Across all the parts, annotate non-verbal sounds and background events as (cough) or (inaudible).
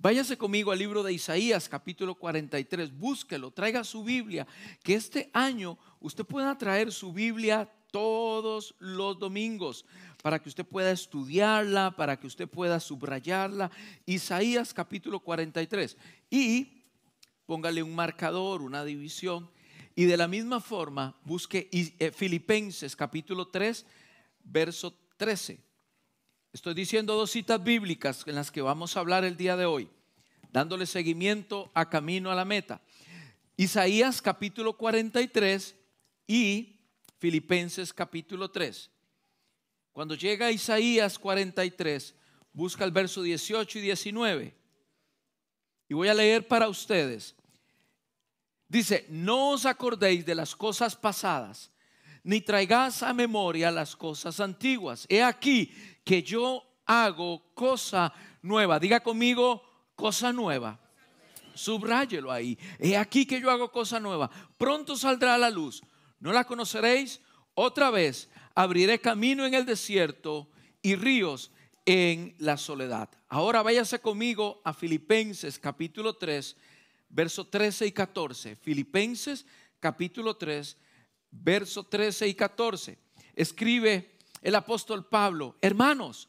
Váyase conmigo al libro de Isaías, capítulo 43. Búsquelo, traiga su Biblia. Que este año usted pueda traer su Biblia todos los domingos para que usted pueda estudiarla, para que usted pueda subrayarla. Isaías capítulo 43. Y póngale un marcador, una división. Y de la misma forma, busque eh, Filipenses capítulo 3, verso 13. Estoy diciendo dos citas bíblicas en las que vamos a hablar el día de hoy, dándole seguimiento a camino a la meta. Isaías capítulo 43 y Filipenses capítulo 3. Cuando llega Isaías 43, busca el verso 18 y 19. Y voy a leer para ustedes. Dice, no os acordéis de las cosas pasadas, ni traigáis a memoria las cosas antiguas. He aquí que yo hago cosa nueva. Diga conmigo, cosa nueva. Subráyelo ahí. He aquí que yo hago cosa nueva. Pronto saldrá a la luz. ¿No la conoceréis? Otra vez abriré camino en el desierto y ríos en la soledad. Ahora váyase conmigo a Filipenses capítulo 3, verso 13 y 14. Filipenses capítulo 3, verso 13 y 14. Escribe el apóstol Pablo, hermanos,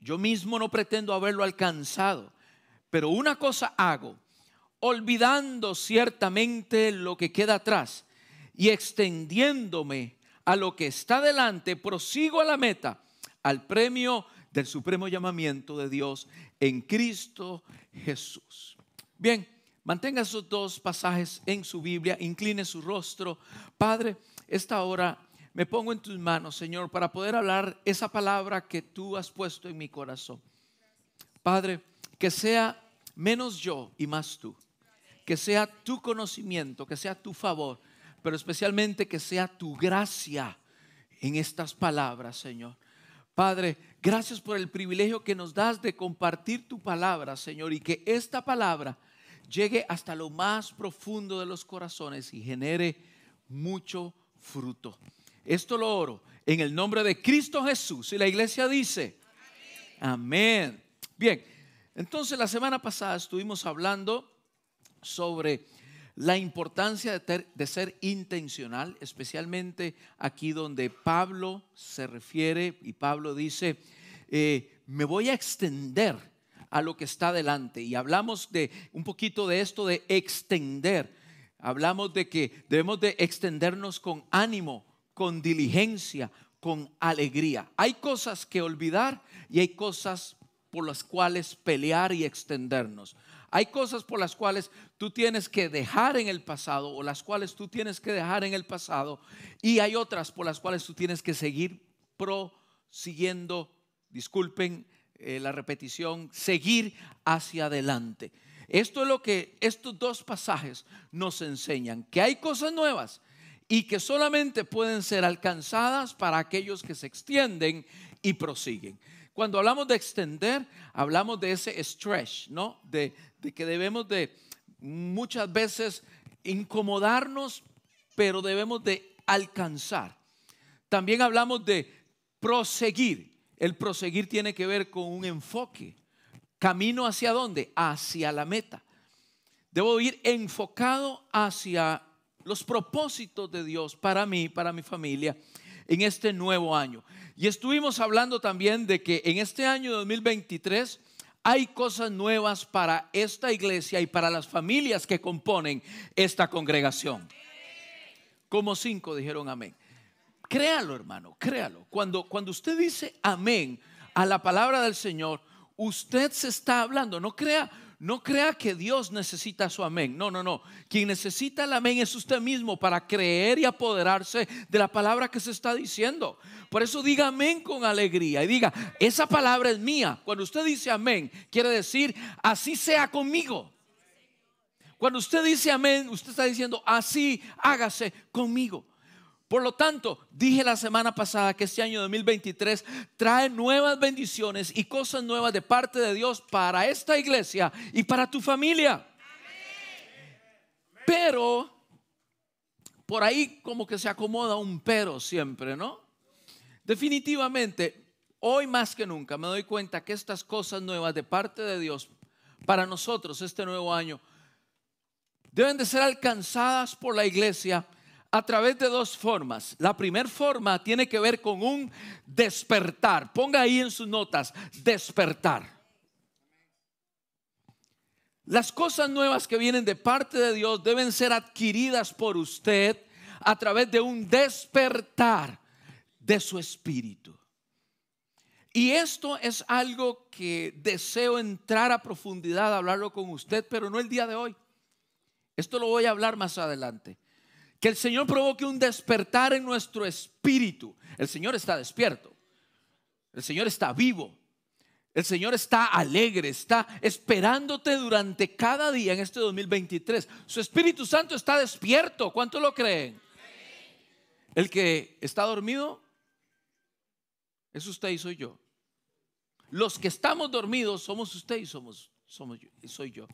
yo mismo no pretendo haberlo alcanzado, pero una cosa hago, olvidando ciertamente lo que queda atrás y extendiéndome a lo que está delante, prosigo a la meta, al premio del supremo llamamiento de Dios en Cristo Jesús. Bien, mantenga esos dos pasajes en su Biblia, incline su rostro. Padre, esta hora me pongo en tus manos, Señor, para poder hablar esa palabra que tú has puesto en mi corazón. Padre, que sea menos yo y más tú. Que sea tu conocimiento, que sea tu favor pero especialmente que sea tu gracia en estas palabras, Señor. Padre, gracias por el privilegio que nos das de compartir tu palabra, Señor, y que esta palabra llegue hasta lo más profundo de los corazones y genere mucho fruto. Esto lo oro en el nombre de Cristo Jesús. Y la iglesia dice, amén. Bien, entonces la semana pasada estuvimos hablando sobre la importancia de, ser intencional, especialmente aquí donde Pablo se refiere y Pablo dice, eh, me voy a extender a lo que está delante. Y hablamos de un poquito de esto de extender. Hablamos de que debemos de extendernos con ánimo, con diligencia, con alegría. Hay cosas que olvidar y hay cosas por las cuales pelear y extendernos. Hay cosas por las cuales tú tienes que dejar en el pasado o las cuales tú tienes que dejar en el pasado y hay otras por las cuales tú tienes que seguir prosiguiendo, disculpen eh, la repetición, seguir hacia adelante. Esto es lo que estos dos pasajes nos enseñan, que hay cosas nuevas y que solamente pueden ser alcanzadas para aquellos que se extienden y prosiguen. Cuando hablamos de extender, hablamos de ese stretch, ¿no? De, que debemos de muchas veces incomodarnos, pero debemos de alcanzar. También hablamos de proseguir. El proseguir tiene que ver con un enfoque. Camino hacia dónde? Hacia la meta. Debo ir enfocado hacia los propósitos de Dios para mí, para mi familia, en este nuevo año. Y estuvimos hablando también de que en este año 2023 hay cosas nuevas para esta iglesia y para las familias que componen esta congregación. Como cinco dijeron amén. Créalo, hermano, créalo. Cuando, cuando usted dice amén a la palabra del Señor, usted se está hablando. No crea, no crea que Dios necesita su amén. No, no, no. Quien necesita el amén es usted mismo para creer y apoderarse de la palabra que se está diciendo. Por eso diga amén con alegría y diga, esa palabra es mía. Cuando usted dice amén, quiere decir, así sea conmigo. Cuando usted dice amén, usted está diciendo, así hágase conmigo. Por lo tanto, dije la semana pasada que este año 2023 trae nuevas bendiciones y cosas nuevas de parte de Dios para esta iglesia y para tu familia. Pero por ahí como que se acomoda un pero siempre, ¿no? Definitivamente, hoy más que nunca me doy cuenta que estas cosas nuevas de parte de Dios para nosotros este nuevo año deben de ser alcanzadas por la iglesia a través de dos formas. La primera forma tiene que ver con un despertar. Ponga ahí en sus notas, despertar. Las cosas nuevas que vienen de parte de Dios deben ser adquiridas por usted a través de un despertar de su espíritu. Y esto es algo que deseo entrar a profundidad, hablarlo con usted, pero no el día de hoy. Esto lo voy a hablar más adelante. Que el Señor provoque un despertar en nuestro espíritu. El Señor está despierto. El Señor está vivo. El Señor está alegre, está esperándote durante cada día en este 2023. Su Espíritu Santo está despierto. ¿Cuánto lo creen? El que está dormido es usted y soy yo. Los que estamos dormidos somos usted y somos, somos yo, y soy yo.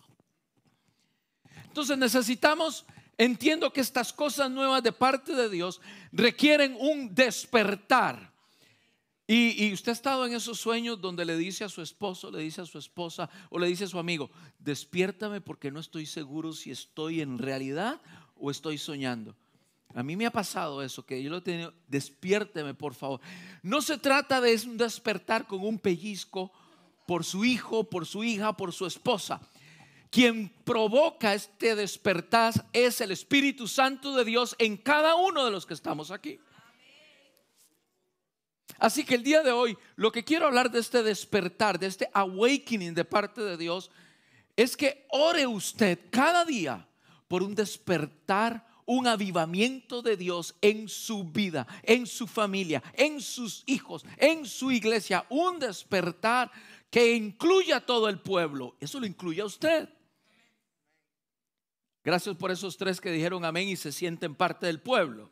Entonces necesitamos, entiendo que estas cosas nuevas de parte de Dios requieren un despertar. Y, y, usted ha estado en esos sueños donde le dice a su esposo, le dice a su esposa o le dice a su amigo, despiértame porque no estoy seguro si estoy en realidad o estoy soñando. A mí me ha pasado eso, que yo lo he tenido, despiérteme por favor. No se trata de despertar con un pellizco por su hijo, por su hija, por su esposa. Quien provoca este despertar es el Espíritu Santo de Dios en cada uno de los que estamos aquí. Así que el día de hoy lo que quiero hablar de este despertar, de este awakening de parte de Dios, es que ore usted cada día por un despertar, un avivamiento de Dios en su vida, en su familia, en sus hijos, en su iglesia, un despertar que incluya a todo el pueblo. Eso lo incluye a usted. Gracias por esos tres que dijeron amén y se sienten parte del pueblo.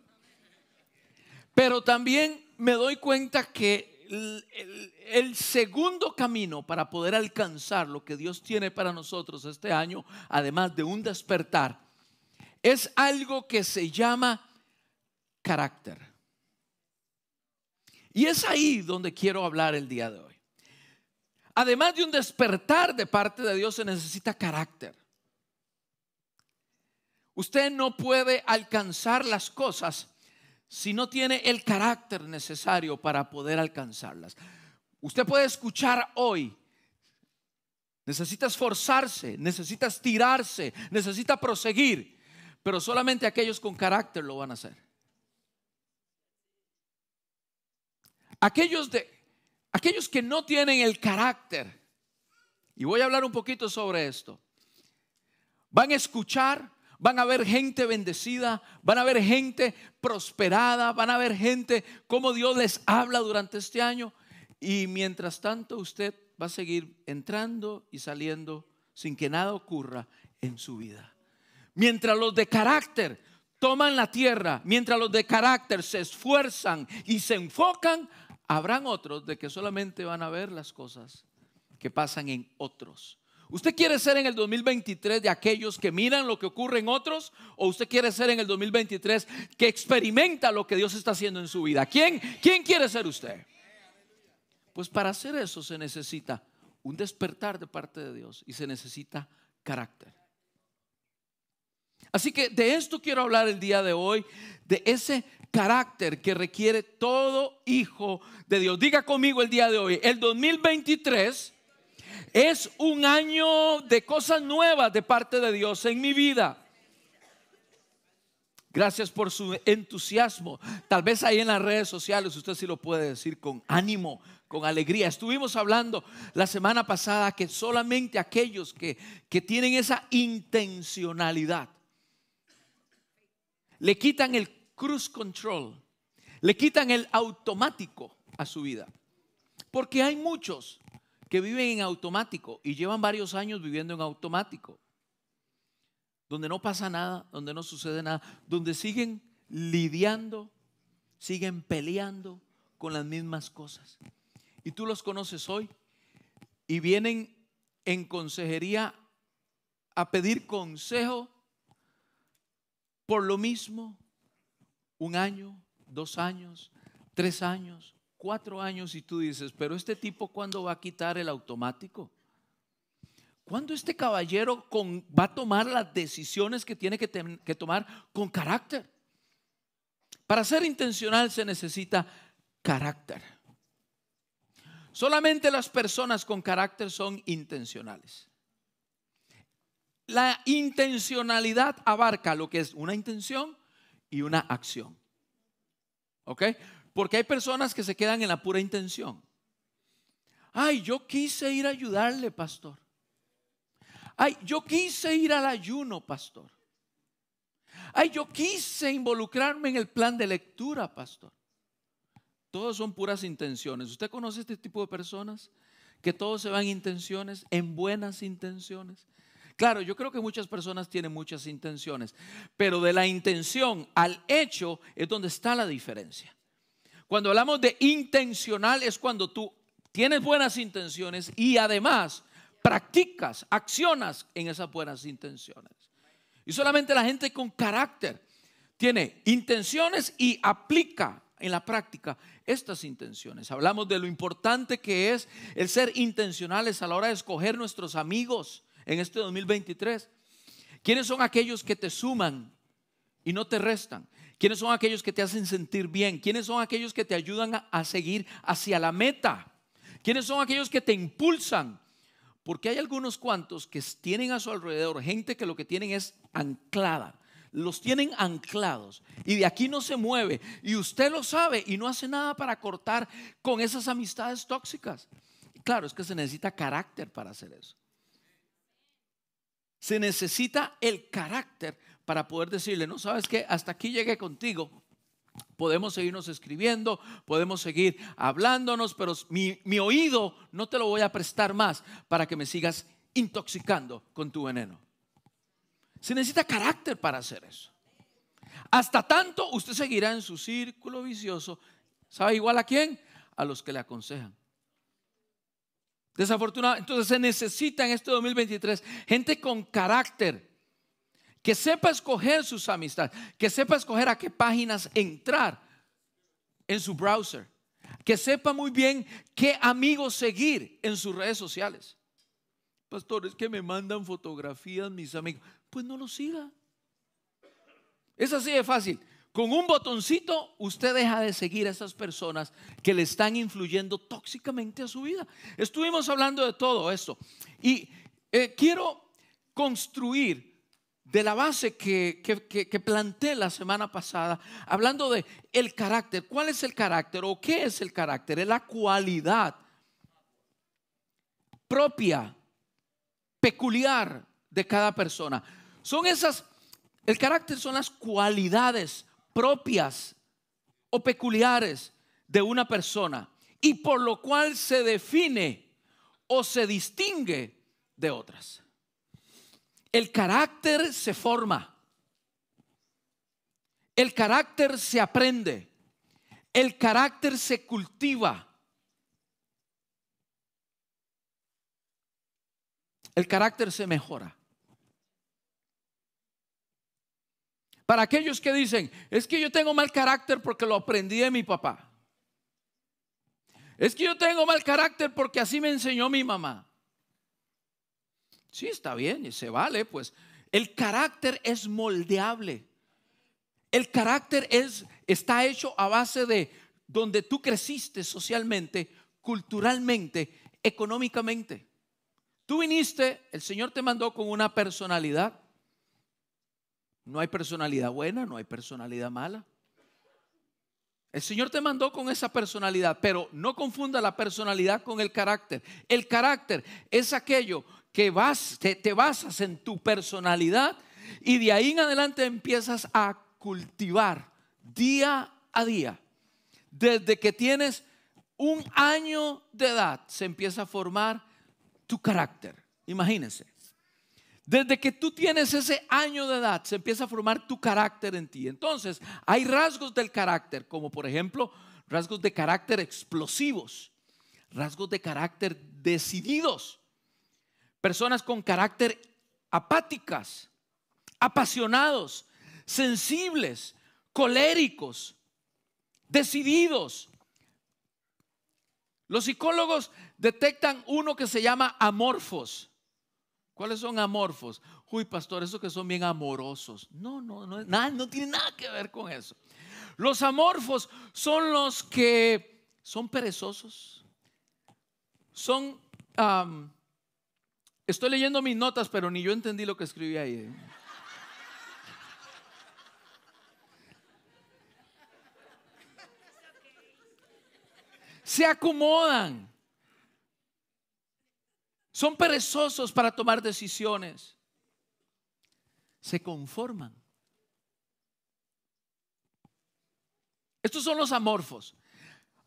Pero también me doy cuenta que el, segundo camino para poder alcanzar lo que Dios tiene para nosotros este año, además de un despertar, es algo que se llama carácter. Y es ahí donde quiero hablar el día de hoy. Además de un despertar de parte de Dios, se necesita carácter. Usted no puede alcanzar las cosas si no tiene el carácter necesario para poder alcanzarlas. Usted puede escuchar hoy, necesita esforzarse, necesita estirarse, necesita proseguir, pero solamente aquellos con carácter lo van a hacer. Aquellos de aquellos que no tienen el carácter, y voy a hablar un poquito sobre esto, van a escuchar, van a ver gente bendecida, van a ver gente prosperada, van a ver gente como Dios les habla durante este año, y mientras tanto usted va a seguir entrando y saliendo sin que nada ocurra en su vida. Mientras los de carácter toman la tierra, mientras los de carácter se esfuerzan y se enfocan, habrán otros de que solamente van a ver las cosas que pasan en otros. ¿Usted quiere ser en el 2023 de aquellos que miran lo que ocurre en otros? ¿O usted quiere ser en el 2023 que experimenta lo que Dios está haciendo en su vida? ¿Quién, quién quiere ser usted? Pues para hacer eso se necesita un despertar de parte de Dios y se necesita carácter. Así que de esto quiero hablar el día de hoy, de ese carácter que requiere todo hijo de Dios. Diga conmigo el día de hoy, el 2023 es un año de cosas nuevas de parte de Dios en mi vida. Gracias por su entusiasmo. Tal vez ahí en las redes sociales usted sí lo puede decir con ánimo, con alegría. Estuvimos hablando la semana pasada que solamente aquellos que, que tienen esa intencionalidad le quitan el cruise control, le quitan el automático a su vida. Porque hay muchos que viven en automático y llevan varios años viviendo en automático, donde no pasa nada, donde no sucede nada, donde siguen lidiando, siguen peleando con las mismas cosas. Y tú los conoces hoy y vienen en consejería a pedir consejo por lo mismo, un año, dos años, tres años, cuatro años y tú dices, pero este tipo ¿cuándo va a quitar el automático? ¿cuándo este caballero va a tomar las decisiones que tiene que, que tomar con carácter? Para ser intencional se necesita carácter. Solamente las personas con carácter son intencionales. La intencionalidad abarca lo que es una intención y una acción. ¿Ok? Porque hay personas que se quedan en la pura intención. Ay, yo quise ir a ayudarle, pastor. Ay, yo quise ir al ayuno, pastor. Ay, yo quise involucrarme en el plan de lectura, pastor. Todos son puras intenciones. ¿Usted conoce este tipo de personas? Que todos se van intenciones, en buenas intenciones. Claro, yo creo que muchas personas tienen muchas intenciones, pero de la intención al hecho es donde está la diferencia. Cuando hablamos de intencional es cuando tú tienes buenas intenciones y además practicas, accionas en esas buenas intenciones. Y solamente la gente con carácter tiene intenciones y aplica en la práctica estas intenciones. Hablamos de lo importante que es el ser intencionales a la hora de escoger nuestros amigos en este 2023. ¿Quiénes son aquellos que te suman y no te restan? ¿Quiénes son aquellos que te hacen sentir bien? ¿Quiénes son aquellos que te ayudan a, seguir hacia la meta? ¿Quiénes son aquellos que te impulsan? Porque hay algunos cuantos que tienen a su alrededor gente que lo que tienen es anclada los tienen anclados y de aquí no se mueve. Y usted lo sabe y no hace nada para cortar con esas amistades tóxicas. Claro, es que se necesita carácter para hacer eso. Se necesita el carácter para poder decirle, no sabes que hasta aquí llegué contigo. Podemos seguirnos escribiendo, podemos seguir hablándonos, pero mi, oído no te lo voy a prestar más para que me sigas intoxicando con tu veneno. Se necesita carácter para hacer eso. Hasta tanto usted seguirá en su círculo vicioso. ¿Sabe igual a quién? A los que le aconsejan. Desafortunadamente, entonces se necesita en este 2023 gente con carácter, que sepa escoger sus amistades, que sepa escoger a qué páginas entrar en su browser, que sepa muy bien qué amigos seguir en sus redes sociales. Pastores que me mandan fotografías mis amigos pues no lo siga. Es así de fácil. Con un botoncito usted deja de seguir a esas personas que le están influyendo tóxicamente a su vida. Estuvimos hablando de todo esto y eh, quiero construir de la base que, que, planteé la semana pasada, hablando de el carácter. ¿Cuál es el carácter o qué es el carácter? Es la cualidad propia, peculiar de cada persona. Son esas, el carácter son las cualidades propias o peculiares de una persona y por lo cual se define o se distingue de otras. El carácter se forma. El carácter se aprende. El carácter se cultiva. El carácter se mejora. Para aquellos que dicen, es que yo tengo mal carácter porque lo aprendí de mi papá. Es que yo tengo mal carácter porque así me enseñó mi mamá. Sí, está bien, y se vale, pues. El carácter es moldeable. El carácter es, está hecho a base de donde tú creciste socialmente, culturalmente, económicamente. Tú viniste, el Señor te mandó con una personalidad. No hay personalidad buena, no hay personalidad mala. El Señor te mandó con esa personalidad, pero no confunda la personalidad con el carácter. El carácter es aquello que vas, te, te basas en tu personalidad y de ahí en adelante empiezas a cultivar día a día. Desde que tienes un año de edad se empieza a formar tu carácter. Imagínense. Desde que tú tienes ese año de edad, se empieza a formar tu carácter en ti. Entonces, hay rasgos del carácter, como por ejemplo, rasgos de carácter explosivos, rasgos de carácter decididos, personas con carácter apáticas, apasionados, sensibles, coléricos, decididos. Los psicólogos detectan uno que se llama amorfos ¿Cuáles son amorfos? Uy, pastor, esos que son bien amorosos. No, no, no, nada, no tiene nada que ver con eso. Los amorfos son los que son perezosos. Son, estoy leyendo mis notas, pero ni yo entendí lo que escribí ahí. ¿eh? Se acomodan. Son perezosos para tomar decisiones. Se conforman. Estos son los amorfos.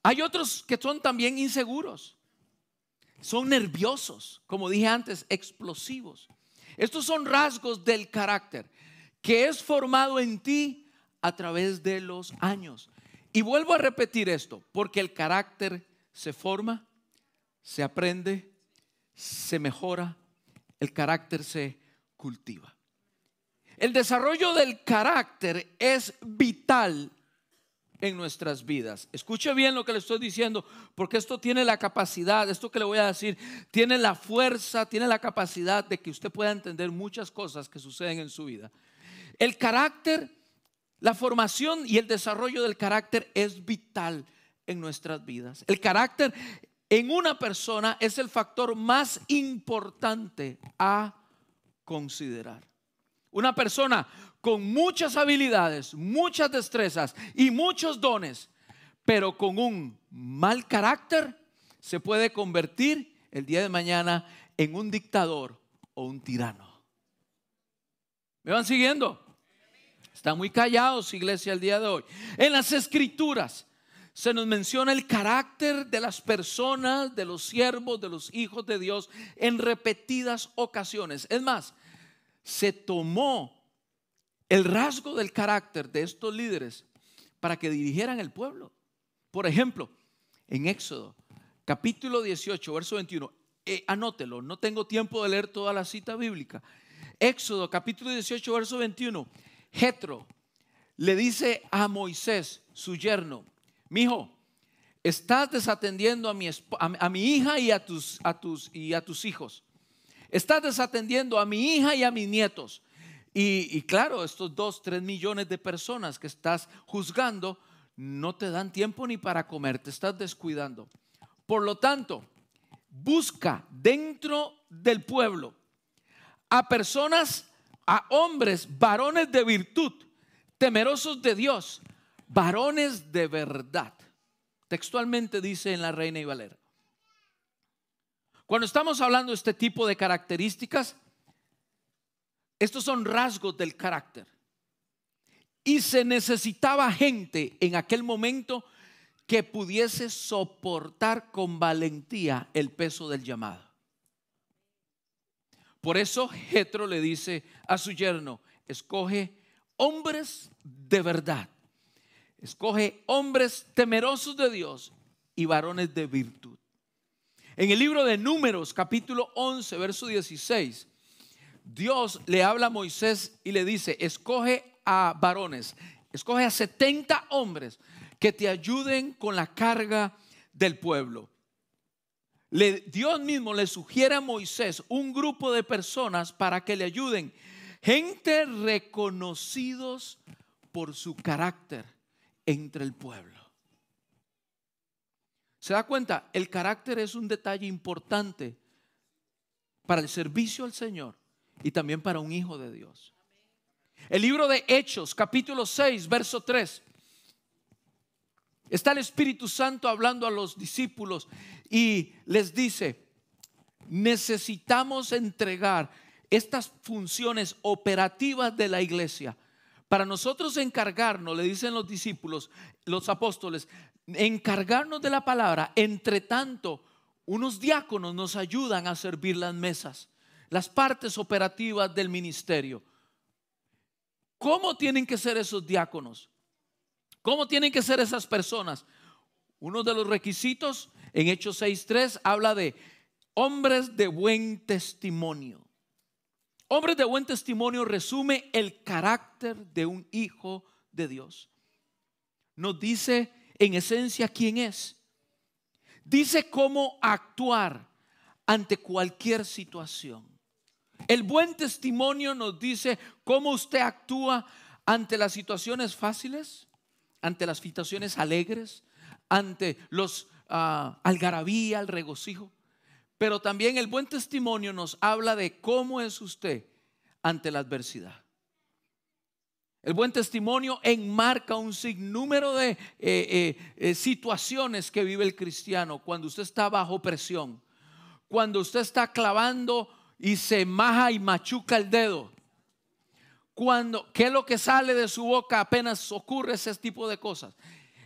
Hay otros que son también inseguros. Son nerviosos, como dije antes, explosivos. Estos son rasgos del carácter que es formado en ti a través de los años. Y vuelvo a repetir esto, porque el carácter se forma, se aprende, se mejora, el carácter se cultiva. El desarrollo del carácter es vital en nuestras vidas. Escuche bien lo que le estoy diciendo, porque esto tiene la capacidad, esto que le voy a decir, tiene la fuerza, tiene la capacidad de que usted pueda entender muchas cosas que suceden en su vida. El carácter, la formación y el desarrollo del carácter es vital en nuestras vidas. El carácter en una persona es el factor más importante a considerar. Una persona con muchas habilidades, muchas destrezas y muchos dones, pero con un mal carácter, se puede convertir el día de mañana en un dictador o un tirano. ¿Me van siguiendo? Están muy callados, iglesia, el día de hoy. En las escrituras se nos menciona el carácter de las personas, de los siervos, de los hijos de Dios en repetidas ocasiones. Es más, se tomó el rasgo del carácter de estos líderes para que dirigieran el pueblo. Por ejemplo, en Éxodo, capítulo 18, verso 21, eh, anótelo, no tengo tiempo de leer toda la cita bíblica. Éxodo, capítulo 18, verso 21, Jetro le dice a Moisés, su yerno, mi hijo, estás desatendiendo a mi, a, mi hija y a, tus, a tus, y a tus hijos. Estás desatendiendo a mi hija y a mis nietos. Y, y, claro, estos dos, tres millones de personas que estás juzgando no te dan tiempo ni para comer, te estás descuidando. Por lo tanto, busca dentro del pueblo a personas, a hombres, varones de virtud, temerosos de Dios, varones de verdad. Textualmente dice en la Reina y Valera. Cuando estamos hablando de este tipo de características, estos son rasgos del carácter. Y se necesitaba gente en aquel momento que pudiese soportar con valentía el peso del llamado. Por eso Jetro le dice a su yerno, escoge hombres de verdad escoge hombres temerosos de Dios y varones de virtud. En el libro de Números, capítulo 11, verso 16, Dios le habla a Moisés y le dice, escoge a varones, escoge a 70 hombres que te ayuden con la carga del pueblo. Dios mismo le sugiere a Moisés un grupo de personas para que le ayuden, gente reconocidos por su carácter, entre el pueblo. ¿Se da cuenta? El carácter es un detalle importante para el servicio al Señor y también para un hijo de Dios. El libro de Hechos, capítulo 6, verso 3. Está el Espíritu Santo hablando a los discípulos y les dice, necesitamos entregar estas funciones operativas de la iglesia para nosotros encargarnos, le dicen los discípulos, los apóstoles, encargarnos de la palabra, entre tanto, unos diáconos nos ayudan a servir las mesas, las partes operativas del ministerio. ¿Cómo tienen que ser esos diáconos? ¿Cómo tienen que ser esas personas? Uno de los requisitos en Hechos 6.3 habla de hombres de buen testimonio. Hombres de buen testimonio resume el carácter de un hijo de Dios. Nos dice en esencia quién es. Dice cómo actuar ante cualquier situación. El buen testimonio nos dice cómo usted actúa ante las situaciones fáciles, ante las situaciones alegres, ante los uh, algarabía, el regocijo. Pero también el buen testimonio nos habla de cómo es usted ante la adversidad. El buen testimonio enmarca un sinnúmero de eh, eh, eh, situaciones que vive el cristiano cuando usted está bajo presión, cuando usted está clavando y se maja y machuca el dedo, cuando, ¿qué es lo que sale de su boca apenas ocurre ese tipo de cosas?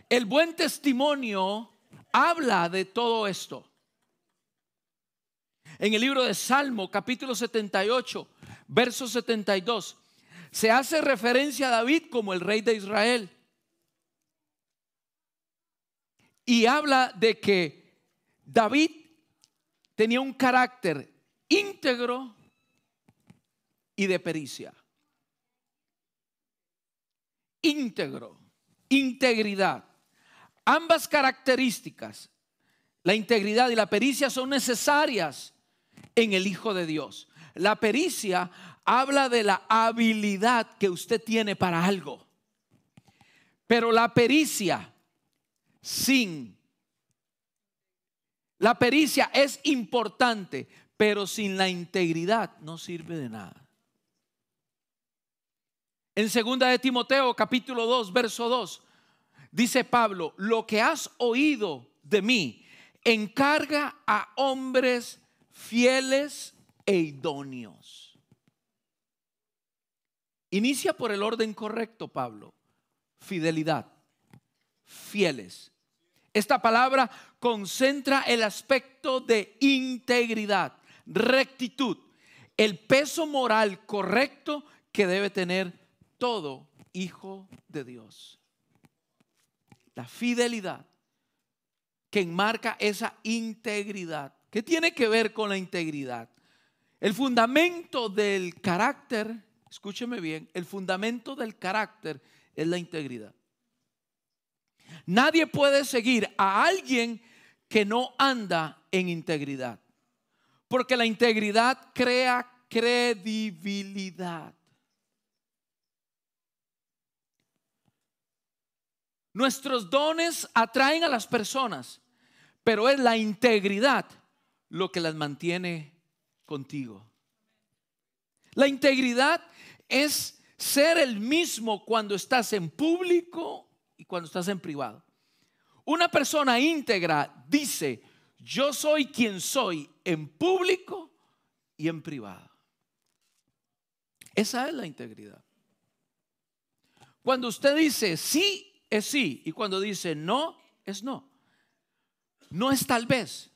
El buen testimonio habla de todo esto. En el libro de Salmo, capítulo 78, verso 72, se hace referencia a David como el rey de Israel. Y habla de que David tenía un carácter íntegro y de pericia. Íntegro, integridad. Ambas características, la integridad y la pericia, son necesarias en el Hijo de Dios. La pericia habla de la habilidad que usted tiene para algo. Pero la pericia sin la pericia es importante, pero sin la integridad no sirve de nada. En segunda de Timoteo capítulo 2 verso 2 dice Pablo, lo que has oído de mí encarga a hombres fieles e idóneos. Inicia por el orden correcto, Pablo. Fidelidad, fieles. Esta palabra concentra el aspecto de integridad, rectitud, el peso moral correcto que debe tener todo hijo de Dios. La fidelidad que enmarca esa integridad. ¿Qué tiene que ver con la integridad? El fundamento del carácter, escúcheme bien, el fundamento del carácter es la integridad. Nadie puede seguir a alguien que no anda en integridad. Porque la integridad crea credibilidad. Nuestros dones atraen a las personas, pero es la integridad lo que las mantiene contigo. La integridad es ser el mismo cuando estás en público y cuando estás en privado. Una persona íntegra dice, yo soy quien soy en público y en privado. Esa es la integridad. Cuando usted dice sí, es sí. Y cuando dice no, es no. No es tal vez.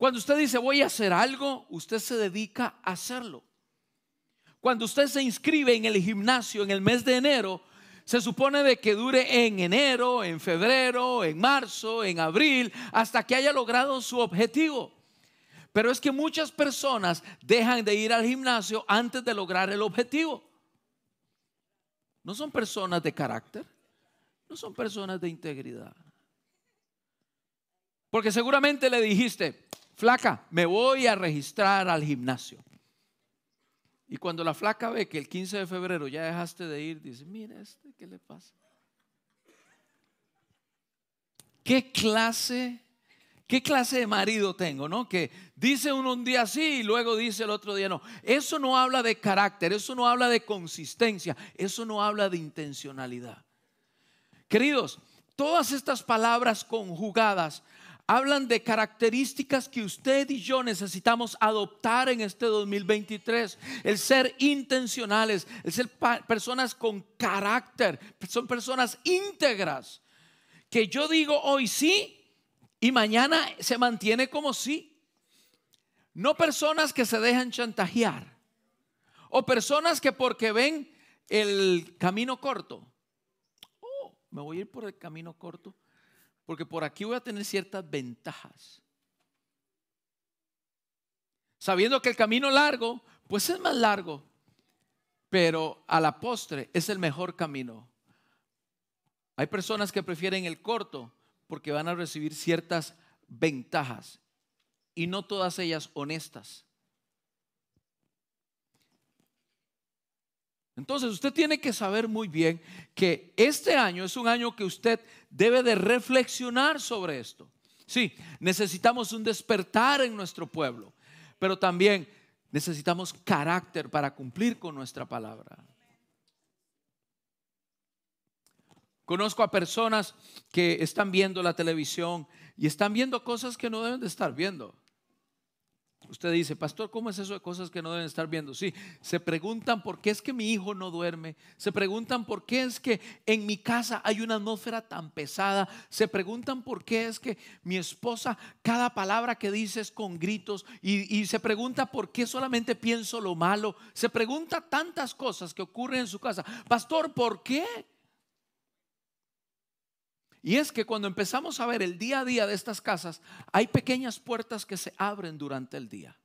Cuando usted dice voy a hacer algo, usted se dedica a hacerlo. Cuando usted se inscribe en el gimnasio en el mes de enero, se supone de que dure en enero, en febrero, en marzo, en abril, hasta que haya logrado su objetivo. Pero es que muchas personas dejan de ir al gimnasio antes de lograr el objetivo. No son personas de carácter, no son personas de integridad. Porque seguramente le dijiste, flaca, me voy a registrar al gimnasio. Y cuando la flaca ve que el 15 de febrero ya dejaste de ir, dice, mira este, ¿qué le pasa? ¿Qué clase, qué clase de marido tengo, no? Que dice uno un día sí y luego dice el otro día no. Eso no habla de carácter, eso no habla de consistencia, eso no habla de intencionalidad. Queridos, todas estas palabras conjugadas hablan de características que usted y yo necesitamos adoptar en este 2023. El ser intencionales, el ser personas con carácter, son personas íntegras. Que yo digo hoy sí y mañana se mantiene como sí. No personas que se dejan chantajear. O personas que porque ven el camino corto. Oh, me voy a ir por el camino corto porque por aquí voy a tener ciertas ventajas. Sabiendo que el camino largo, pues es más largo, pero a la postre es el mejor camino. Hay personas que prefieren el corto porque van a recibir ciertas ventajas y no todas ellas honestas. Entonces usted tiene que saber muy bien que este año es un año que usted debe de reflexionar sobre esto. Sí, necesitamos un despertar en nuestro pueblo, pero también necesitamos carácter para cumplir con nuestra palabra. Conozco a personas que están viendo la televisión y están viendo cosas que no deben de estar viendo. Usted dice, pastor, ¿cómo es eso de cosas que no deben estar viendo? Sí, se preguntan por qué es que mi hijo no duerme, se preguntan por qué es que en mi casa hay una atmósfera tan pesada, se preguntan por qué es que mi esposa cada palabra que dice es con gritos y, y se pregunta por qué solamente pienso lo malo, se pregunta tantas cosas que ocurren en su casa. Pastor, ¿por qué? Y es que cuando empezamos a ver el día a día de estas casas, hay pequeñas puertas que se abren durante el día.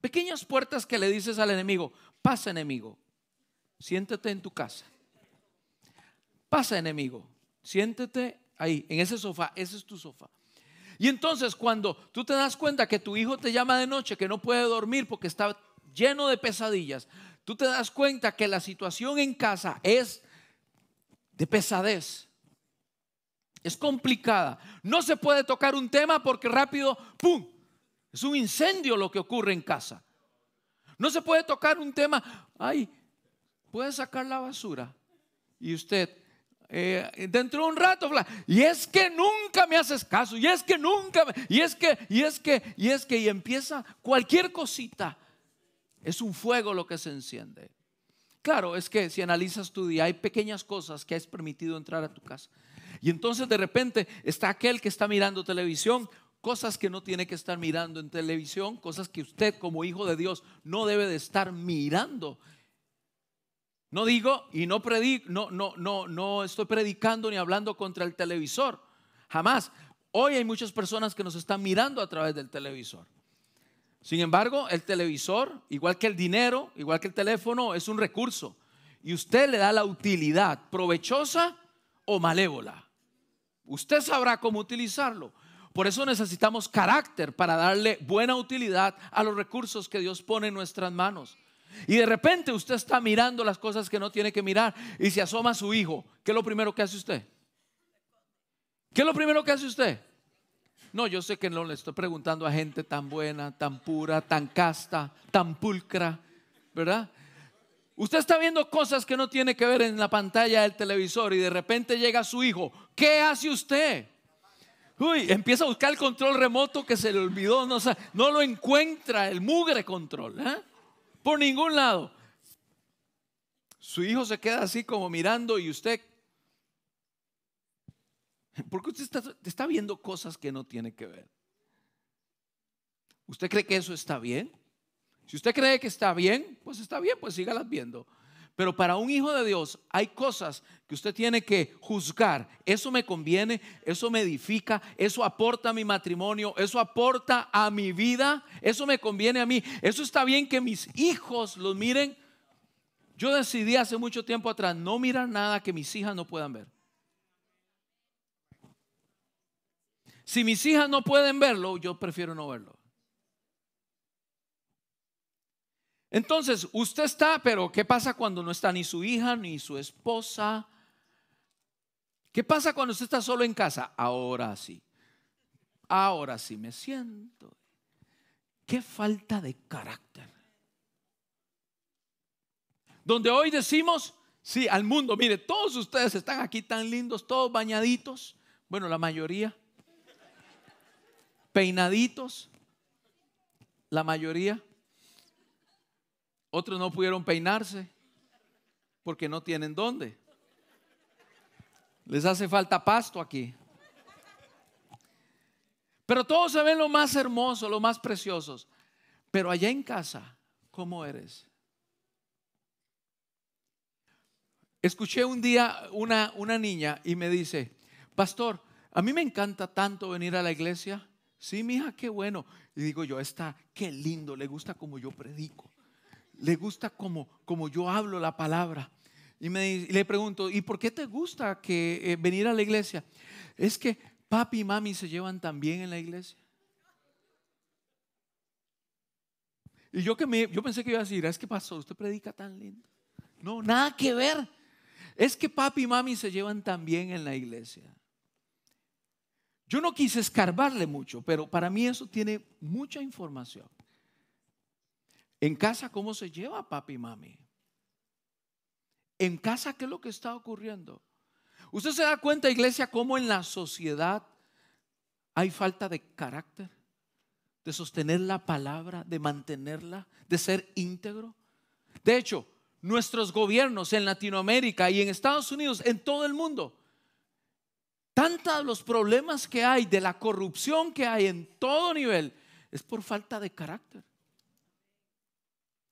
Pequeñas puertas que le dices al enemigo, pasa enemigo, siéntete en tu casa. Pasa enemigo, siéntete ahí, en ese sofá, ese es tu sofá. Y entonces cuando tú te das cuenta que tu hijo te llama de noche, que no puede dormir porque está lleno de pesadillas, tú te das cuenta que la situación en casa es de pesadez es complicada. No se puede tocar un tema porque rápido, ¡pum! Es un incendio lo que ocurre en casa. No se puede tocar un tema, ay, puede sacar la basura. Y usted, eh, dentro de un rato, y es que nunca me haces caso, y es que nunca, y es que, y es que, y es que, y empieza cualquier cosita. Es un fuego lo que se enciende. Claro, es que si analizas tu día, hay pequeñas cosas que has permitido entrar a tu casa. Y entonces de repente está aquel que está mirando televisión, cosas que no tiene que estar mirando en televisión, cosas que usted como hijo de Dios no debe de estar mirando. No digo y no predico, no, no, no, no estoy predicando ni hablando contra el televisor. Jamás. Hoy hay muchas personas que nos están mirando a través del televisor. Sin embargo, el televisor, igual que el dinero, igual que el teléfono, es un recurso. Y usted le da la utilidad provechosa o malévola. Usted sabrá cómo utilizarlo. Por eso necesitamos carácter para darle buena utilidad a los recursos que Dios pone en nuestras manos. Y de repente usted está mirando las cosas que no tiene que mirar y se asoma a su hijo. ¿Qué es lo primero que hace usted? ¿Qué es lo primero que hace usted? No, yo sé que no le estoy preguntando a gente tan buena, tan pura, tan casta, tan pulcra, ¿verdad? Usted está viendo cosas que no tiene que ver en la pantalla del televisor y de repente llega su hijo. ¿Qué hace usted? Uy, empieza a buscar el control remoto que se le olvidó, no, lo encuentra, el mugre control, ¿eh? por ningún lado. Su hijo se queda así como mirando y usted, porque usted está, está viendo cosas que no tiene que ver. ¿Usted cree que eso está bien? Si usted cree que está bien, pues está bien, pues sígalas viendo. Pero para un hijo de Dios hay cosas que usted tiene que juzgar. Eso me conviene, eso me edifica, eso aporta a mi matrimonio, eso aporta a mi vida, eso me conviene a mí. Eso está bien que mis hijos los miren. Yo decidí hace mucho tiempo atrás no mirar nada que mis hijas no puedan ver. Si mis hijas no pueden verlo, yo prefiero no verlo. Entonces, usted está, pero ¿qué pasa cuando no está ni su hija ni su esposa? ¿Qué pasa cuando usted está solo en casa? Ahora sí. Ahora sí me siento. Qué falta de carácter. Donde hoy decimos, sí, al mundo, mire, todos ustedes están aquí tan lindos, todos bañaditos. Bueno, la mayoría. Peinaditos. La mayoría. Otros no pudieron peinarse porque no tienen dónde. Les hace falta pasto aquí. Pero todos se ven lo más hermoso, lo más preciosos. Pero allá en casa, ¿cómo eres? Escuché un día una, una niña y me dice, pastor, a mí me encanta tanto venir a la iglesia. Sí, mija, qué bueno. Y digo yo, está, qué lindo, le gusta como yo predico le gusta como, como yo hablo la palabra. Y, me, le pregunto, ¿y por qué te gusta que, eh, venir a la iglesia? Es que papi y mami se llevan tan bien en la iglesia. Y yo que me, yo pensé que iba a decir, es que pasó, usted predica tan lindo. No, nada que ver. Es que papi y mami se llevan tan bien en la iglesia. Yo no quise escarbarle mucho, pero para mí eso tiene mucha información. En casa, ¿cómo se lleva papi y mami? En casa, ¿qué es lo que está ocurriendo? Usted se da cuenta, iglesia, cómo en la sociedad hay falta de carácter, de sostener la palabra, de mantenerla, de ser íntegro. De hecho, nuestros gobiernos en Latinoamérica y en Estados Unidos, en todo el mundo, tantos los problemas que hay, de la corrupción que hay en todo nivel, es por falta de carácter.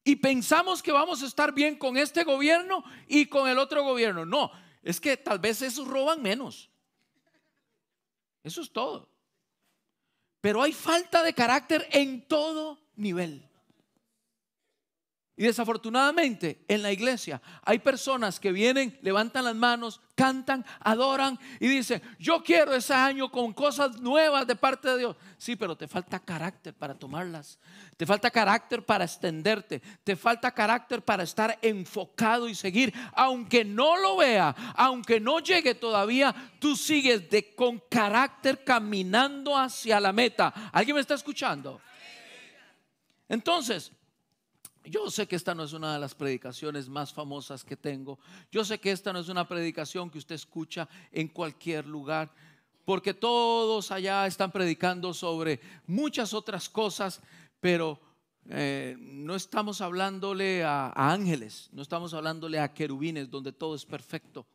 Y pensamos que vamos a estar bien con este gobierno y con el otro gobierno. No, es que tal vez esos roban menos. Eso es todo. Pero hay falta de carácter en todo nivel. Y desafortunadamente en la iglesia hay personas que vienen, levantan las manos, cantan, adoran y dicen, yo quiero ese año con cosas nuevas de parte de Dios. Sí, pero te falta carácter para tomarlas. Te falta carácter para extenderte. Te falta carácter para estar enfocado y seguir. Aunque no lo vea, aunque no llegue todavía, tú sigues de, con carácter caminando hacia la meta. ¿Alguien me está escuchando? Entonces, yo sé que esta no es una de las predicaciones más famosas que tengo. Yo sé que esta no es una predicación que usted escucha en cualquier lugar, porque todos allá están predicando sobre muchas otras cosas, pero eh, no estamos hablándole a, a ángeles, no estamos hablándole a querubines donde todo es perfecto.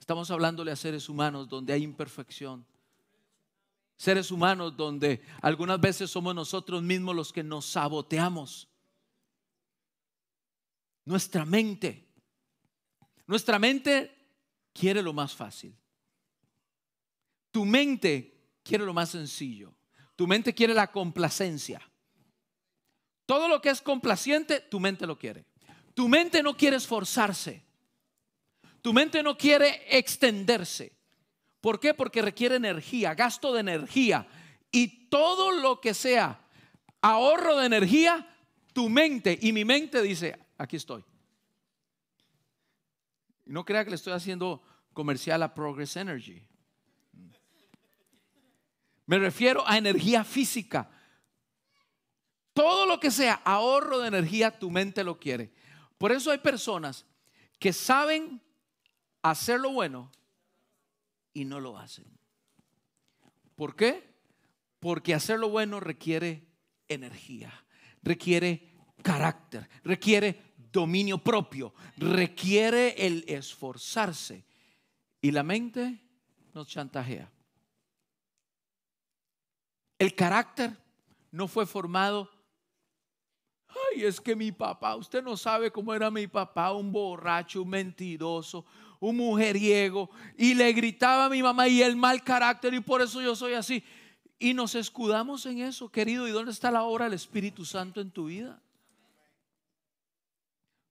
Estamos hablándole a seres humanos donde hay imperfección. Seres humanos donde algunas veces somos nosotros mismos los que nos saboteamos nuestra mente. Nuestra mente quiere lo más fácil. Tu mente quiere lo más sencillo. Tu mente quiere la complacencia. Todo lo que es complaciente, tu mente lo quiere. Tu mente no quiere esforzarse. Tu mente no quiere extenderse. ¿Por qué? Porque requiere energía, gasto de energía. Y todo lo que sea ahorro de energía, tu mente y mi mente dice, aquí estoy. Y no crea que le estoy haciendo comercial a Progress Energy. Me refiero a energía física. Todo lo que sea ahorro de energía, tu mente lo quiere. Por eso hay personas que saben hacer lo bueno y no lo hacen. ¿Por qué? Porque hacer lo bueno requiere energía, requiere carácter, requiere dominio propio, requiere el esforzarse. Y la mente nos chantajea. El carácter no fue formado. Ay, es que mi papá, usted no sabe cómo era mi papá, un borracho, un mentiroso, un mujeriego, y le gritaba a mi mamá y el mal carácter, y por eso yo soy así. Y nos escudamos en eso, querido. ¿Y dónde está la obra del Espíritu Santo en tu vida?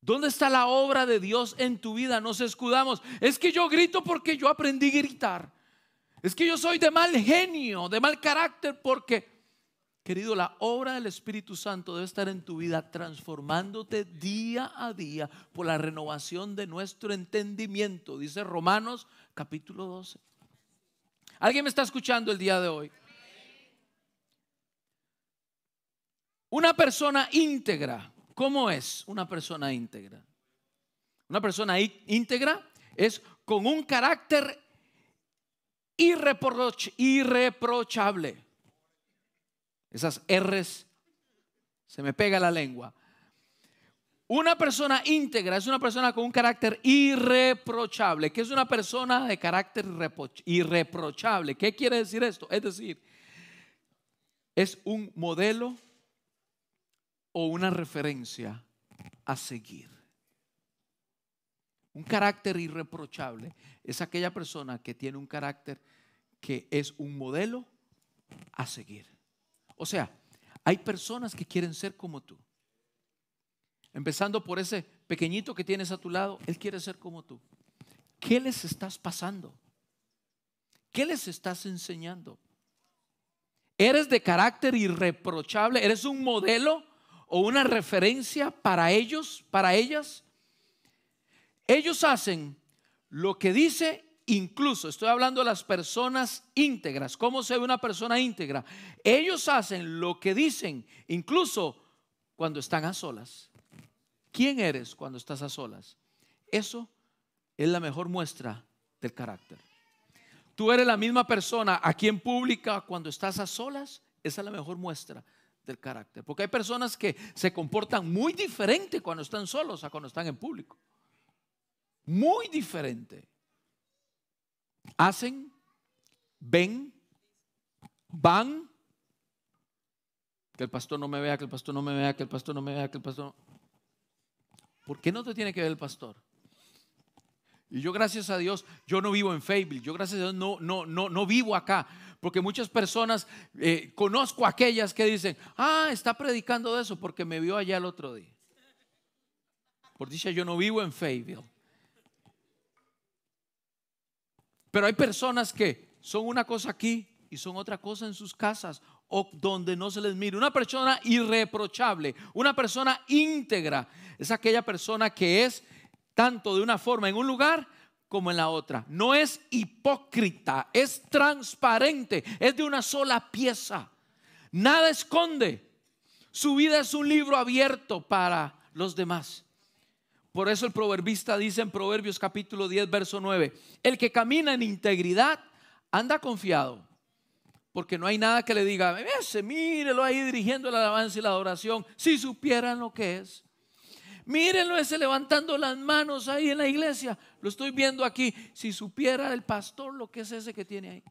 ¿Dónde está la obra de Dios en tu vida? Nos escudamos. Es que yo grito porque yo aprendí a gritar. Es que yo soy de mal genio, de mal carácter porque, querido, la obra del Espíritu Santo debe estar en tu vida transformándote día a día por la renovación de nuestro entendimiento, dice Romanos capítulo 12. ¿Alguien me está escuchando el día de hoy? Una persona íntegra ¿Cómo es una persona íntegra? Una persona íntegra es con un carácter irreprochable. Esas R's se me pega la lengua. Una persona íntegra es una persona con un carácter irreprochable. ¿Qué es una persona de carácter irreprochable? ¿Qué quiere decir esto? Es decir, es un modelo o una referencia a seguir. Un carácter irreprochable es aquella persona que tiene un carácter que es un modelo a seguir. O sea, hay personas que quieren ser como tú. Empezando por ese pequeñito que tienes a tu lado, él quiere ser como tú. ¿Qué les estás pasando? ¿Qué les estás enseñando? ¿Eres de carácter irreprochable? ¿Eres un modelo? O una referencia para ellos, para ellas. Ellos hacen lo que dice incluso, estoy hablando de las personas íntegras. ¿Cómo se ve una persona íntegra? Ellos hacen lo que dicen, incluso cuando están a solas. ¿Quién eres cuando estás a solas? Eso es la mejor muestra del carácter. Tú eres la misma persona aquí en pública cuando estás a solas. Esa es la mejor muestra del carácter. Porque hay personas que se comportan muy diferente cuando están solos a cuando están en público. Muy diferente. Hacen, ven, van. Que el pastor no me vea, que el pastor no me vea, que el pastor no me vea, que el pastor. ¿Por qué no te tiene que ver el pastor? Y yo gracias a Dios, yo no vivo en Fayetteville, yo gracias a Dios no, no, no, no vivo acá, porque muchas personas, eh, conozco aquellas que dicen, ah, está predicando de eso porque me vio allá el otro día. Por dicha, yo no vivo en Fayetteville. Pero hay personas que son una cosa aquí y son otra cosa en sus casas o donde no se les mire. Una persona irreprochable, una persona íntegra, es aquella persona que es tanto de una forma en un lugar como en la otra. No es hipócrita, es transparente, es de una sola pieza. Nada esconde. Su vida es un libro abierto para los demás. Por eso el proverbista dice en Proverbios capítulo 10, verso 9, el que camina en integridad anda confiado, porque no hay nada que le diga, ese, mírelo ahí dirigiendo la alabanza y la adoración, si supieran lo que es. Mírenlo ese levantando las manos ahí en la iglesia. Lo estoy viendo aquí. Si supiera el pastor lo que es ese que tiene ahí.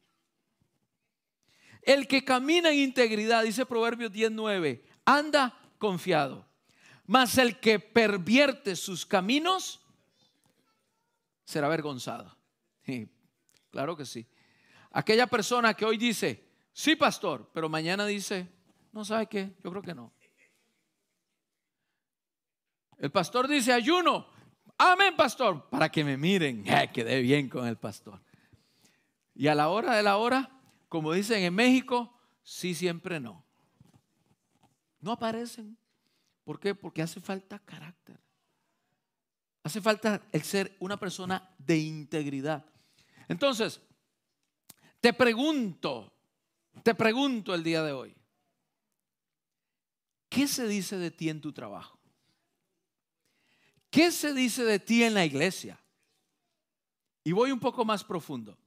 El que camina en integridad, dice Proverbios 19, anda confiado. Mas el que pervierte sus caminos será avergonzado. claro que sí. Aquella persona que hoy dice, sí, pastor, pero mañana dice, no sabe qué, yo creo que no. El pastor dice ayuno. Amén, pastor, para que me miren. Eh, (laughs) quedé bien con el pastor. Y a la hora de la hora, como dicen en México, sí, siempre no. No aparecen. ¿Por qué? Porque hace falta carácter. Hace falta el ser una persona de integridad. Entonces, te pregunto, te pregunto el día de hoy, ¿qué se dice de ti en tu trabajo? ¿Qué se dice de ti en la iglesia? Y voy un poco más profundo.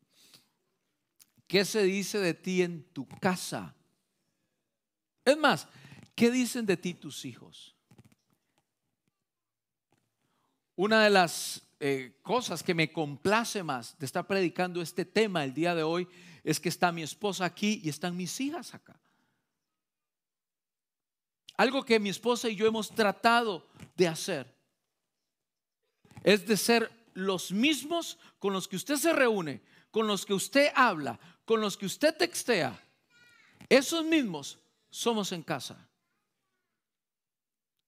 ¿Qué se dice de ti en tu casa? Es más, ¿qué dicen de ti tus hijos? Una de las eh, cosas que me complace más de estar predicando este tema el día de hoy es que está mi esposa aquí y están mis hijas acá. Algo que mi esposa y yo hemos tratado de hacer es de ser los mismos con los que usted se reúne, con los que usted habla, con los que usted textea. Esos mismos somos en casa.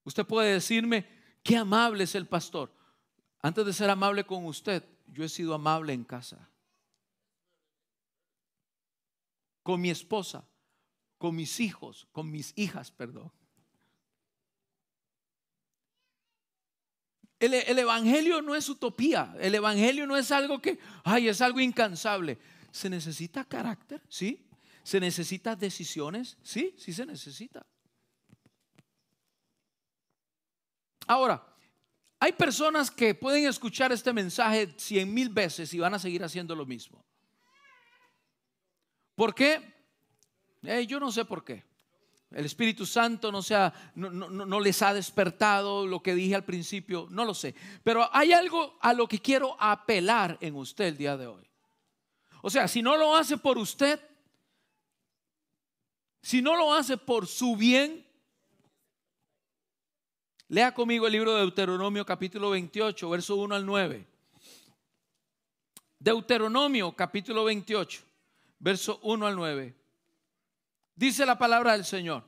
Usted puede decirme, qué amable es el pastor. Antes de ser amable con usted, yo he sido amable en casa. Con mi esposa, con mis hijos, con mis hijas, perdón. El, Evangelio no es utopía, el Evangelio no es algo que, ay, es algo incansable. Se necesita carácter, ¿sí? Se necesita decisiones, sí, sí se necesita. Ahora, hay personas que pueden escuchar este mensaje cien mil veces y van a seguir haciendo lo mismo. ¿Por qué? Eh, yo no sé por qué. El Espíritu Santo no, sea, no, les ha despertado lo que dije al principio, no lo sé. Pero hay algo a lo que quiero apelar en usted el día de hoy. O sea, si no lo hace por usted, si no lo hace por su bien, lea conmigo el libro de Deuteronomio capítulo 28, verso 1 al 9. Deuteronomio capítulo 28, verso 1 al 9. Dice la palabra del Señor.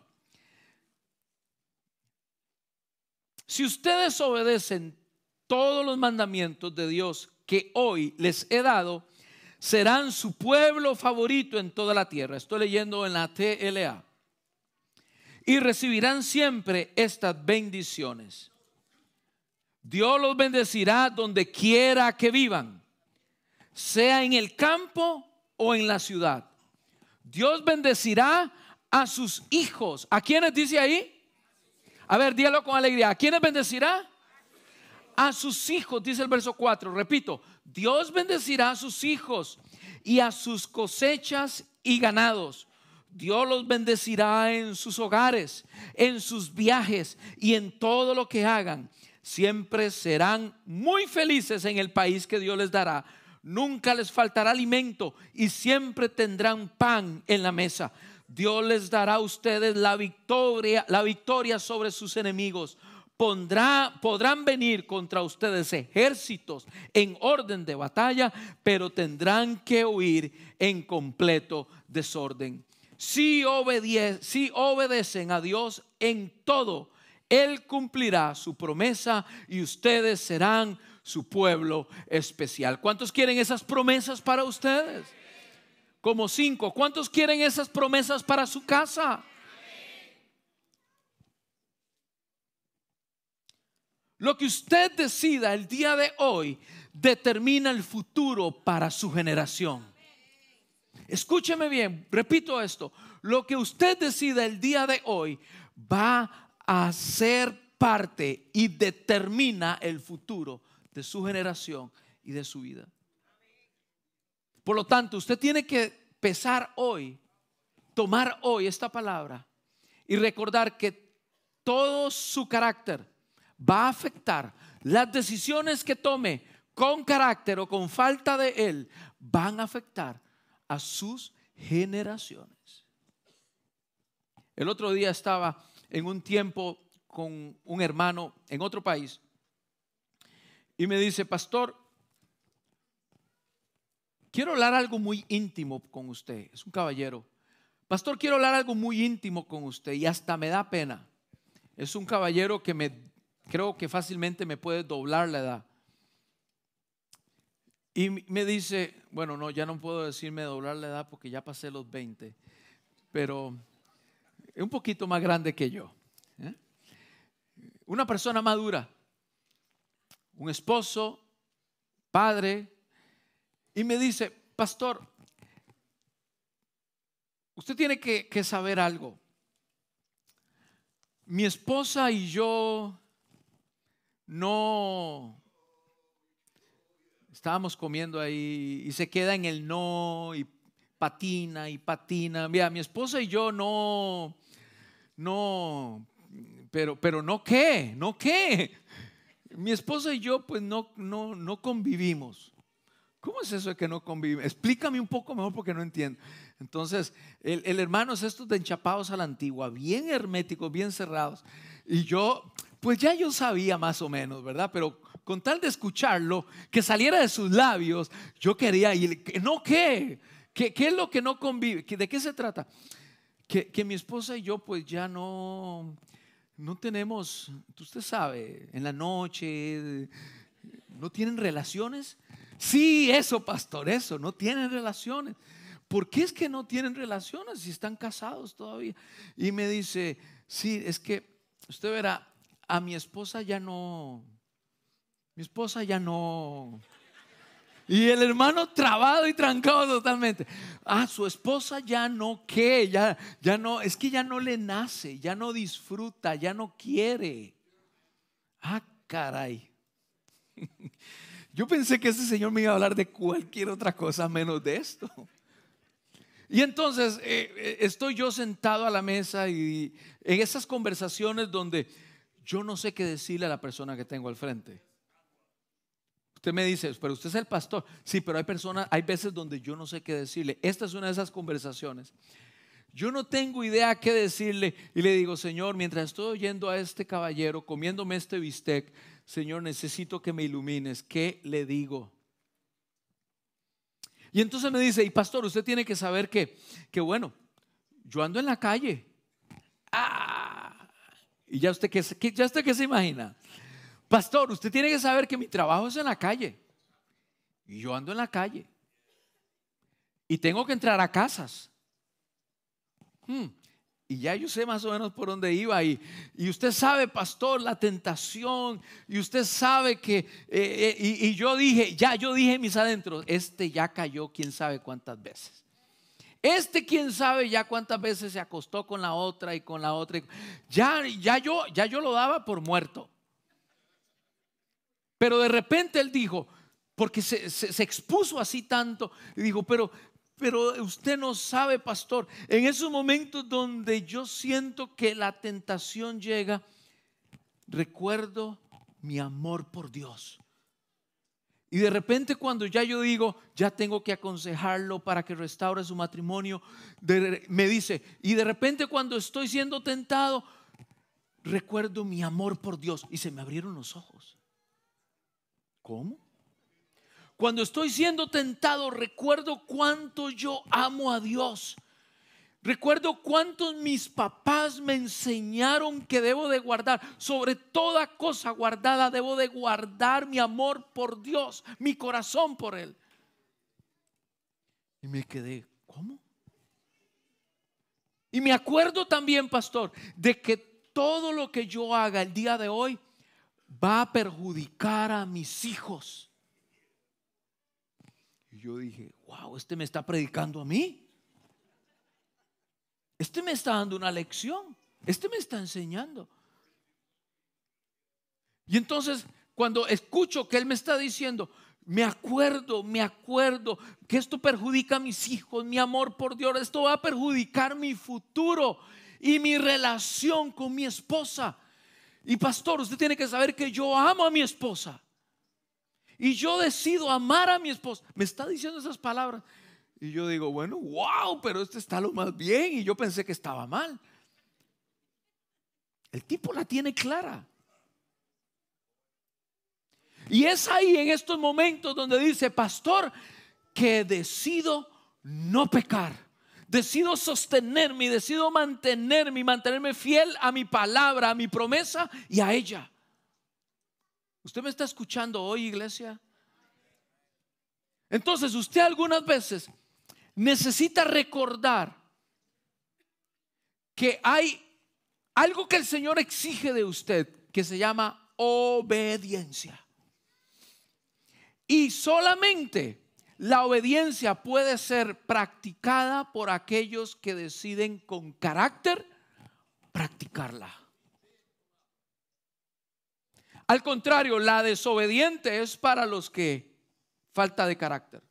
Si ustedes obedecen todos los mandamientos de Dios que hoy les he dado, serán su pueblo favorito en toda la tierra. Estoy leyendo en la TLA. Y recibirán siempre estas bendiciones. Dios los bendecirá donde quiera que vivan, sea en el campo o en la ciudad. Dios bendecirá a sus hijos. ¿A quiénes dice ahí? A ver, dígalo con alegría. ¿A quiénes bendecirá? A sus hijos, dice el verso 4. Repito, Dios bendecirá a sus hijos y a sus cosechas y ganados. Dios los bendecirá en sus hogares, en sus viajes y en todo lo que hagan. Siempre serán muy felices en el país que Dios les dará. Nunca les faltará alimento y siempre tendrán pan en la mesa. Dios les dará a ustedes la victoria, la victoria sobre sus enemigos. Pondrá, podrán venir contra ustedes ejércitos en orden de batalla, pero tendrán que huir en completo desorden. Si, si obedecen a Dios en todo, Él cumplirá su promesa y ustedes serán su pueblo especial. ¿Cuántos quieren esas promesas para ustedes? Como cinco. ¿Cuántos quieren esas promesas para su casa? Lo que usted decida el día de hoy determina el futuro para su generación. Escúcheme bien, repito esto. Lo que usted decida el día de hoy va a ser parte y determina el futuro de su generación y de su vida. Por lo tanto, usted tiene que pesar hoy, tomar hoy esta palabra y recordar que todo su carácter va a afectar las decisiones que tome con carácter o con falta de él, van a afectar a sus generaciones. El otro día estaba en un tiempo con un hermano en otro país y me dice, pastor, quiero hablar algo muy íntimo con usted. Es un caballero. Pastor, quiero hablar algo muy íntimo con usted y hasta me da pena. Es un caballero que me creo que fácilmente me puede doblar la edad. Y me dice, bueno, no, ya no puedo decirme doblar la edad porque ya pasé los 20, pero es un poquito más grande que yo. ¿eh? Una persona madura un esposo, padre, y me dice, pastor, usted tiene que, saber algo. Mi esposa y yo no estábamos comiendo ahí y se queda en el no y patina y patina. Mira, mi esposa y yo no, no, pero, pero no qué, no qué mi esposa y yo pues no, no, no convivimos. ¿Cómo es eso de que no convivimos? Explícame un poco mejor porque no entiendo. Entonces, el, hermano es estos de enchapados a la antigua, bien herméticos, bien cerrados. Y yo, pues ya yo sabía más o menos, ¿verdad? Pero con tal de escucharlo, que saliera de sus labios, yo quería ir. ¿No qué? ¿Qué, qué es lo que no convive? ¿De qué se trata? Que, que mi esposa y yo pues ya no, no tenemos, usted sabe, en la noche, no tienen relaciones. Sí, eso, pastor, eso, no tienen relaciones. ¿Por qué es que no tienen relaciones si están casados todavía? Y me dice, sí, es que usted verá, a mi esposa ya no, mi esposa ya no, y el hermano trabado y trancado totalmente. Ah, su esposa ya no qué, ya, ya no, es que ya no le nace, ya no disfruta, ya no quiere. Ah, caray. (laughs) Yo pensé que ese señor me iba a hablar de cualquier otra cosa menos de esto. Y entonces eh, eh, estoy yo sentado a la mesa y en esas conversaciones donde yo no sé qué decirle a la persona que tengo al frente. Usted me dice, pero usted es el pastor. Sí, pero hay personas, hay veces donde yo no sé qué decirle. Esta es una de esas conversaciones. Yo no tengo idea qué decirle y le digo, Señor, mientras estoy oyendo a este caballero, comiéndome este bistec, Señor, necesito que me ilumines. ¿Qué le digo? Y entonces me dice, y pastor, usted tiene que saber que, que bueno, yo ando en la calle. Ah, y ya usted que ya usted qué se imagina. Pastor, usted tiene que saber que mi trabajo es en la calle. Y yo ando en la calle. Y tengo que entrar a casas. Hmm. Y ya yo sé más o menos por dónde iba. Y, y usted sabe, pastor, la tentación. Y usted sabe que... Eh, eh, y, y yo dije, ya yo dije mis adentros, este ya cayó quién sabe cuántas veces. Este quién sabe ya cuántas veces se acostó con la otra y con la otra. Ya, ya, yo, ya yo lo daba por muerto. Pero de repente él dijo, porque se, expuso así tanto, y dijo, pero pero usted no sabe, pastor, en esos momentos donde yo siento que la tentación llega, recuerdo mi amor por Dios. Y de repente cuando ya yo digo, ya tengo que aconsejarlo para que restaure su matrimonio, me dice, y de repente cuando estoy siendo tentado, recuerdo mi amor por Dios y se me abrieron los ojos. ¿Cómo? Cuando estoy siendo tentado, recuerdo cuánto yo amo a Dios. Recuerdo cuántos mis papás me enseñaron que debo de guardar. Sobre toda cosa guardada debo de guardar mi amor por Dios, mi corazón por Él. Y me quedé, ¿cómo? Y me acuerdo también, pastor, de que todo lo que yo haga el día de hoy va a perjudicar a mis hijos yo dije, wow, este me está predicando a mí. Este me está dando una lección. Este me está enseñando. Y entonces, cuando escucho que Él me está diciendo, me acuerdo, me acuerdo que esto perjudica a mis hijos, mi amor por Dios, esto va a perjudicar mi futuro y mi relación con mi esposa. Y pastor, usted tiene que saber que yo amo a mi esposa y yo decido amar a mi esposa. Me está diciendo esas palabras. Y yo digo, bueno, wow, pero este está lo más bien. Y yo pensé que estaba mal. El tipo la tiene clara. Y es ahí en estos momentos donde dice, pastor, que decido no pecar. Decido sostenerme decido mantenerme mantenerme fiel a mi palabra, a mi promesa y a ella. ¿Usted me está escuchando hoy, iglesia? Entonces, usted algunas veces necesita recordar que hay algo que el Señor exige de usted que se llama obediencia. Y solamente la obediencia puede ser practicada por aquellos que deciden con carácter practicarla. Al contrario, la desobediente es para los que falta de carácter.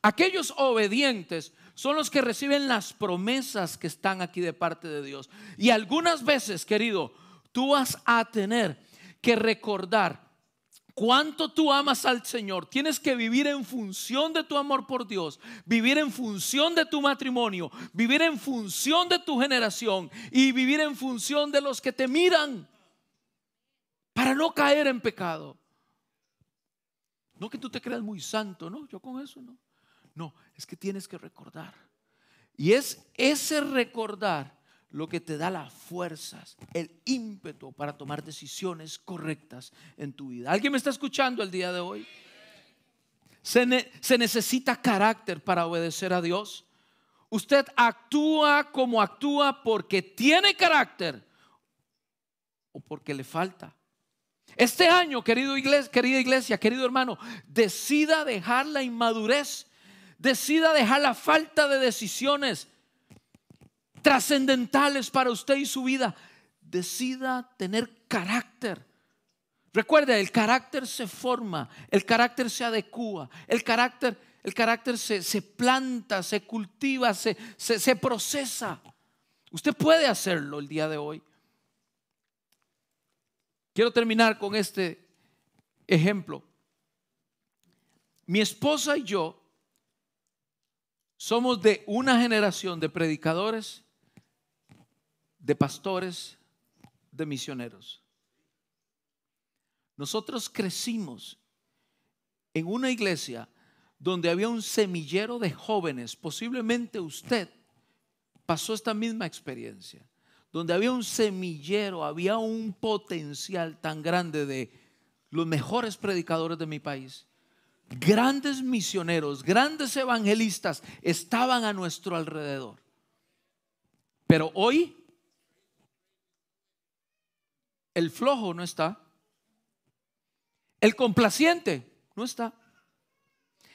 Aquellos obedientes son los que reciben las promesas que están aquí de parte de Dios. Y algunas veces, querido, tú vas a tener que recordar cuánto tú amas al Señor. Tienes que vivir en función de tu amor por Dios, vivir en función de tu matrimonio, vivir en función de tu generación y vivir en función de los que te miran para no caer en pecado. No que tú te creas muy santo, no, yo con eso no. No, es que tienes que recordar. Y es ese recordar lo que te da las fuerzas, el ímpetu para tomar decisiones correctas en tu vida. ¿Alguien me está escuchando el día de hoy? Se, necesita carácter para obedecer a Dios. Usted actúa como actúa porque tiene carácter o porque le falta. Este año, querido iglesia, querida iglesia, querido hermano, decida dejar la inmadurez, decida dejar la falta de decisiones, trascendentales para usted y su vida. Decida tener carácter. Recuerde, el carácter se forma, el carácter se adecua, el carácter, el carácter se, se planta, se cultiva, se, se, se procesa. Usted puede hacerlo el día de hoy. Quiero terminar con este ejemplo. Mi esposa y yo somos de una generación de predicadores, de pastores, de misioneros. Nosotros crecimos en una iglesia donde había un semillero de jóvenes, posiblemente usted pasó esta misma experiencia, donde había un semillero, había un potencial tan grande de los mejores predicadores de mi país grandes misioneros, grandes evangelistas estaban a nuestro alrededor. Pero hoy el flojo no está. El complaciente no está.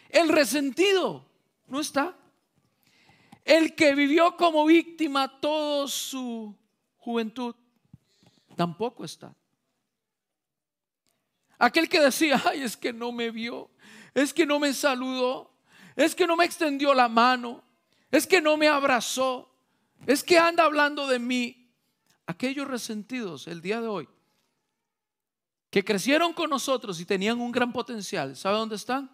El resentido no está. El que vivió como víctima toda su juventud tampoco está. Aquel que decía, ay, es que no me vio, es que no me saludó, es que no me extendió la mano, es que no me abrazó, es que anda hablando de mí. Aquellos resentidos el día de hoy, que crecieron con nosotros y tenían un gran potencial, ¿sabe dónde están?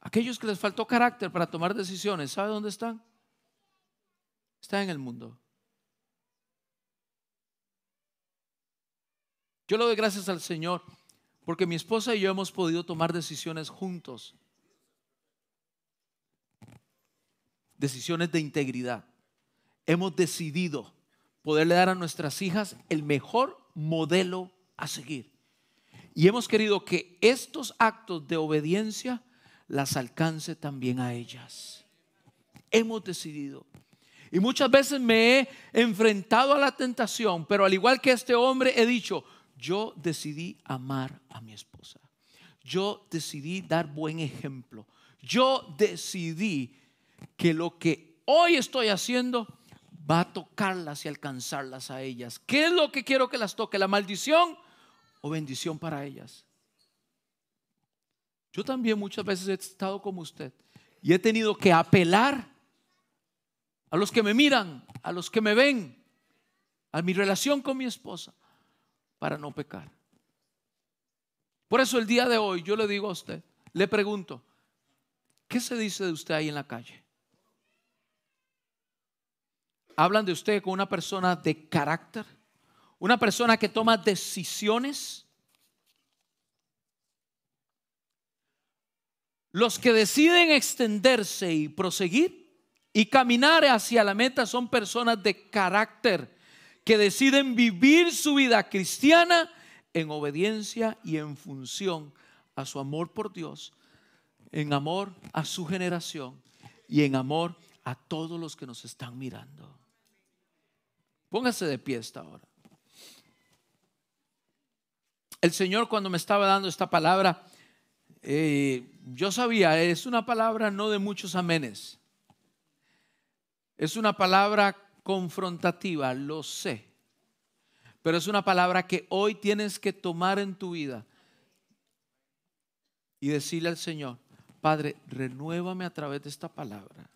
Aquellos que les faltó carácter para tomar decisiones, ¿sabe dónde están? Están en el mundo. Yo le doy gracias al Señor porque mi esposa y yo hemos podido tomar decisiones juntos. Decisiones de integridad. Hemos decidido poderle dar a nuestras hijas el mejor modelo a seguir. Y hemos querido que estos actos de obediencia las alcance también a ellas. Hemos decidido. Y muchas veces me he enfrentado a la tentación, pero al igual que este hombre he dicho, yo decidí amar a mi esposa. Yo decidí dar buen ejemplo. Yo decidí que lo que hoy estoy haciendo va a tocarlas y alcanzarlas a ellas. ¿Qué es lo que quiero que las toque? ¿La maldición o bendición para ellas? Yo también muchas veces he estado como usted y he tenido que apelar a los que me miran, a los que me ven, a mi relación con mi esposa, para no pecar. Por eso el día de hoy yo le digo a usted, le pregunto, ¿qué se dice de usted ahí en la calle? Hablan de usted como una persona de carácter, una persona que toma decisiones Los que deciden extenderse y proseguir y caminar hacia la meta son personas de carácter que deciden vivir su vida cristiana en obediencia y en función a su amor por Dios, en amor a su generación y en amor a todos los que nos están mirando. Póngase de pie esta hora. El Señor cuando me estaba dando esta palabra, eh, yo sabía, es una palabra no de muchos amenes. Es una palabra confrontativa, lo sé. Pero es una palabra que hoy tienes que tomar en tu vida y decirle al Señor, Padre, renuévame a través de esta palabra.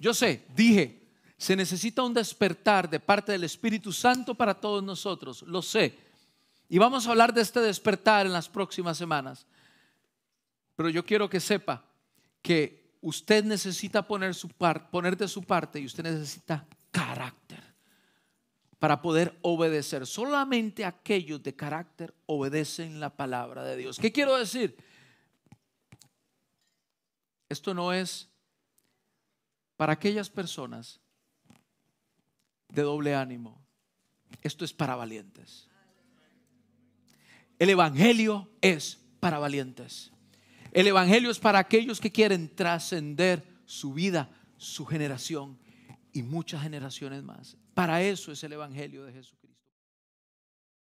Yo sé, dije, se necesita un despertar de parte del Espíritu Santo para todos nosotros, lo sé. Y vamos a hablar de este despertar en las próximas semanas. Pero yo quiero que sepa que usted necesita poner, su poner de su parte y usted necesita carácter para poder obedecer. Solamente aquellos de carácter obedecen la palabra de Dios. ¿Qué quiero decir? Esto no es para aquellas personas de doble ánimo. Esto es para valientes. El Evangelio es para valientes. El Evangelio es para aquellos que quieren trascender su vida, su generación y muchas generaciones más. Para eso es el Evangelio de Jesucristo.